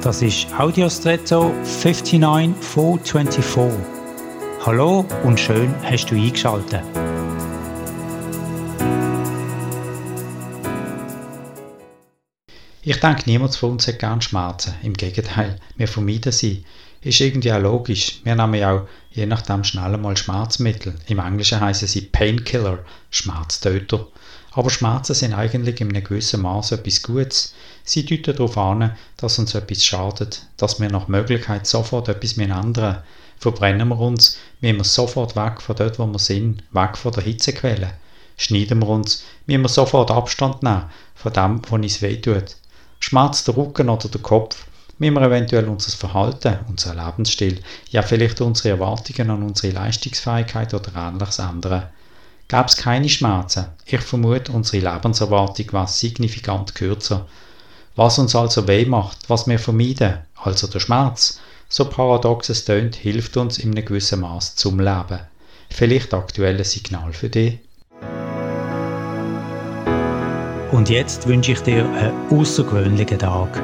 Das ist Audiostretto 59424. Hallo und schön hast du eingeschaltet. Ich denke, niemand von uns hat gern Schmerzen. Im Gegenteil, wir vermeiden sie. Ist irgendwie auch logisch. Wir nehmen ja auch je nachdem schnell mal Schmerzmittel. Im Englischen heißen sie Painkiller, Schmerztöter. Aber Schmerzen sind eigentlich in einem gewissen Maß etwas Gutes. Sie deuten darauf an, dass uns etwas schadet, dass wir nach Möglichkeit sofort etwas ändern Verbrennen wir uns, müssen wir sofort weg von dort, wo wir sind, weg von der Hitzequelle. Schneiden wir uns, müssen wir sofort Abstand nehmen von dem, was uns wehtut. Schmerzt der Rücken oder der Kopf, müssen wir eventuell unser Verhalten, unser Lebensstil, ja vielleicht unsere Erwartungen an unsere Leistungsfähigkeit oder ähnliches ändern. Gäbe es keine Schmerzen, ich vermute, unsere Lebenserwartung war signifikant kürzer. Was uns also weh macht, was wir vermeiden, also der Schmerz, so paradox es tönt, hilft uns in einem gewissen Maß zum Leben. Vielleicht aktuelles Signal für dich? Und jetzt wünsche ich dir einen außergewöhnlichen Tag.